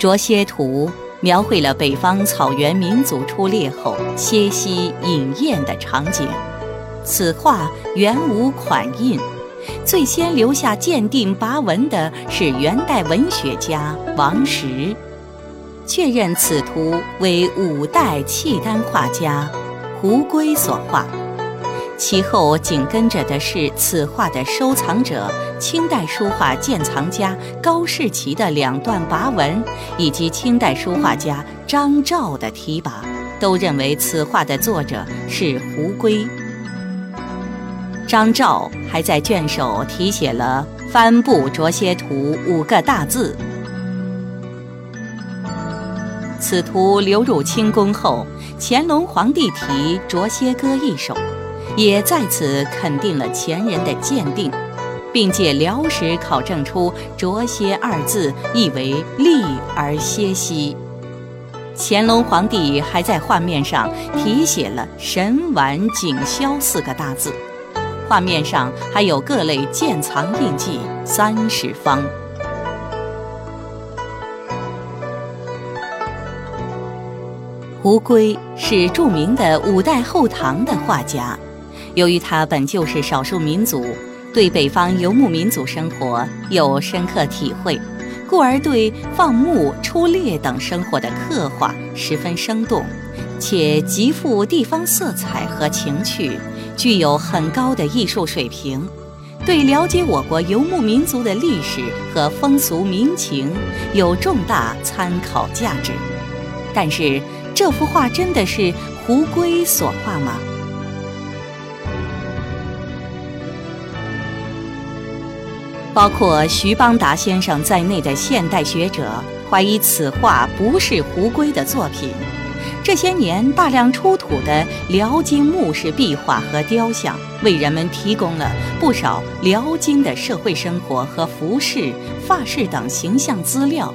卓歇图》描绘了北方草原民族出猎后歇息饮宴的场景。此画原无款印，最先留下鉴定跋文的是元代文学家王时，确认此图为五代契丹画家胡圭所画。其后紧跟着的是此画的收藏者清代书画鉴藏家高士奇的两段跋文，以及清代书画家张照的题跋，都认为此画的作者是胡圭。张照还在卷首题写了“帆布着歇图”五个大字。此图流入清宫后，乾隆皇帝题《着歇歌》一首。也在此肯定了前人的鉴定，并借辽史考证出“着歇”二字意为立而歇息。乾隆皇帝还在画面上题写了“神丸景霄”四个大字，画面上还有各类鉴藏印记三十方。胡圭是著名的五代后唐的画家。由于他本就是少数民族，对北方游牧民族生活有深刻体会，故而对放牧、出猎等生活的刻画十分生动，且极富地方色彩和情趣，具有很高的艺术水平，对了解我国游牧民族的历史和风俗民情有重大参考价值。但是，这幅画真的是胡圭所画吗？包括徐邦达先生在内的现代学者怀疑此画不是胡圭的作品。这些年大量出土的辽金墓室壁画和雕像，为人们提供了不少辽金的社会生活和服饰、发饰等形象资料。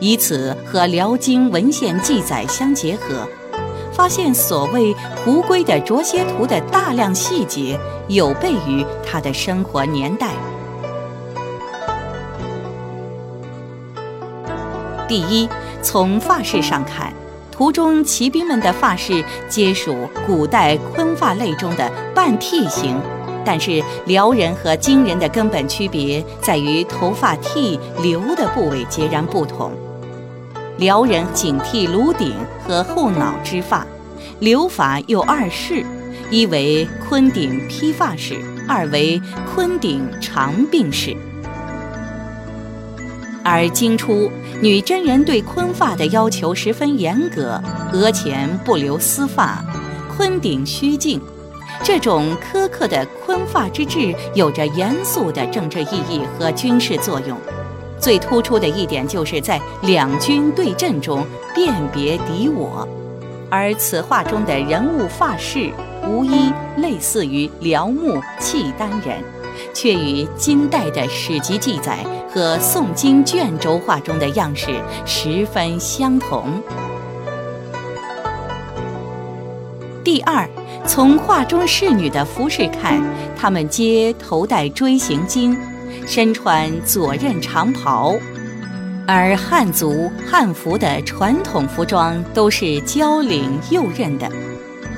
以此和辽金文献记载相结合，发现所谓胡圭的卓歇图的大量细节有悖于他的生活年代。第一，从发饰上看，图中骑兵们的发饰皆属古代昆发类中的半剃型，但是辽人和金人的根本区别在于头发剃留的部位截然不同。辽人仅剃颅顶和后脑之发，留发有二式：一为昆顶披发式，二为昆顶长鬓式。而金初女真人对昆发的要求十分严格，额前不留丝发，昆顶须净。这种苛刻的昆发之制有着严肃的政治意义和军事作用。最突出的一点就是在两军对阵中辨别敌我。而此画中的人物发饰，无一类似于辽木契丹人，却与金代的史籍记载。和宋金卷轴画中的样式十分相同。第二，从画中侍女的服饰看，她们皆头戴锥形巾，身穿左衽长袍，而汉族汉服的传统服装都是交领右衽的。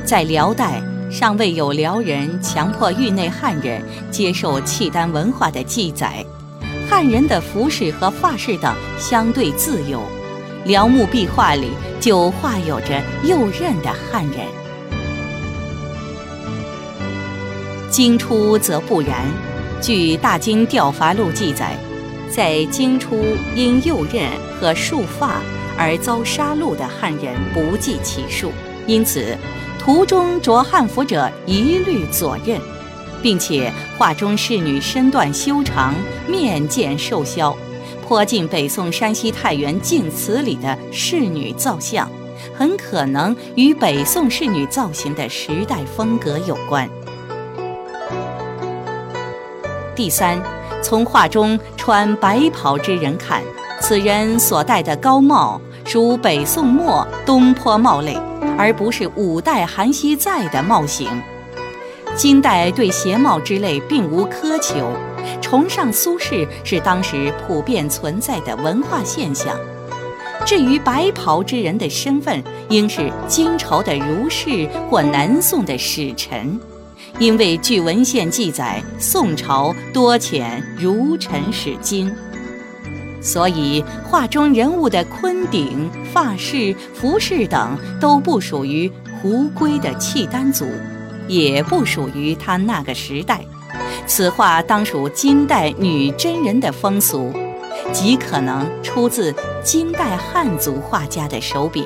在辽代，尚未有辽人强迫域内汉人接受契丹文化的记载。汉人的服饰和发饰等相对自由，辽墓壁画里就画有着右衽的汉人。金初则不然，据《大金调伐录》记载，在金初因右衽和束发而遭杀戮的汉人不计其数，因此图中着汉服者一律左衽。并且画中侍女身段修长，面见瘦削，颇近北宋山西太原晋祠里的侍女造像，很可能与北宋侍女造型的时代风格有关。第三，从画中穿白袍之人看，此人所戴的高帽属北宋末东坡帽类，而不是五代韩熙载的帽型。金代对鞋帽之类并无苛求，崇尚苏轼是当时普遍存在的文化现象。至于白袍之人的身份，应是金朝的儒士或南宋的使臣，因为据文献记载，宋朝多遣儒臣使金，所以画中人物的坤顶、发饰、服饰等都不属于胡归的契丹族，也不属于他那个时代。此画当属金代女真人的风俗。极可能出自金代汉族画家的手笔。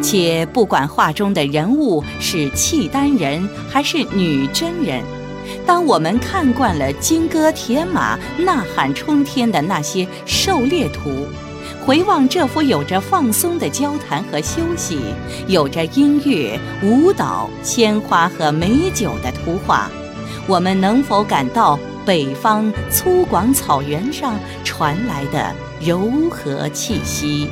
且不管画中的人物是契丹人还是女真人，当我们看惯了金戈铁马、呐喊冲天的那些狩猎图，回望这幅有着放松的交谈和休息，有着音乐、舞蹈、鲜花和美酒的图画，我们能否感到北方粗犷草原上传来的柔和气息？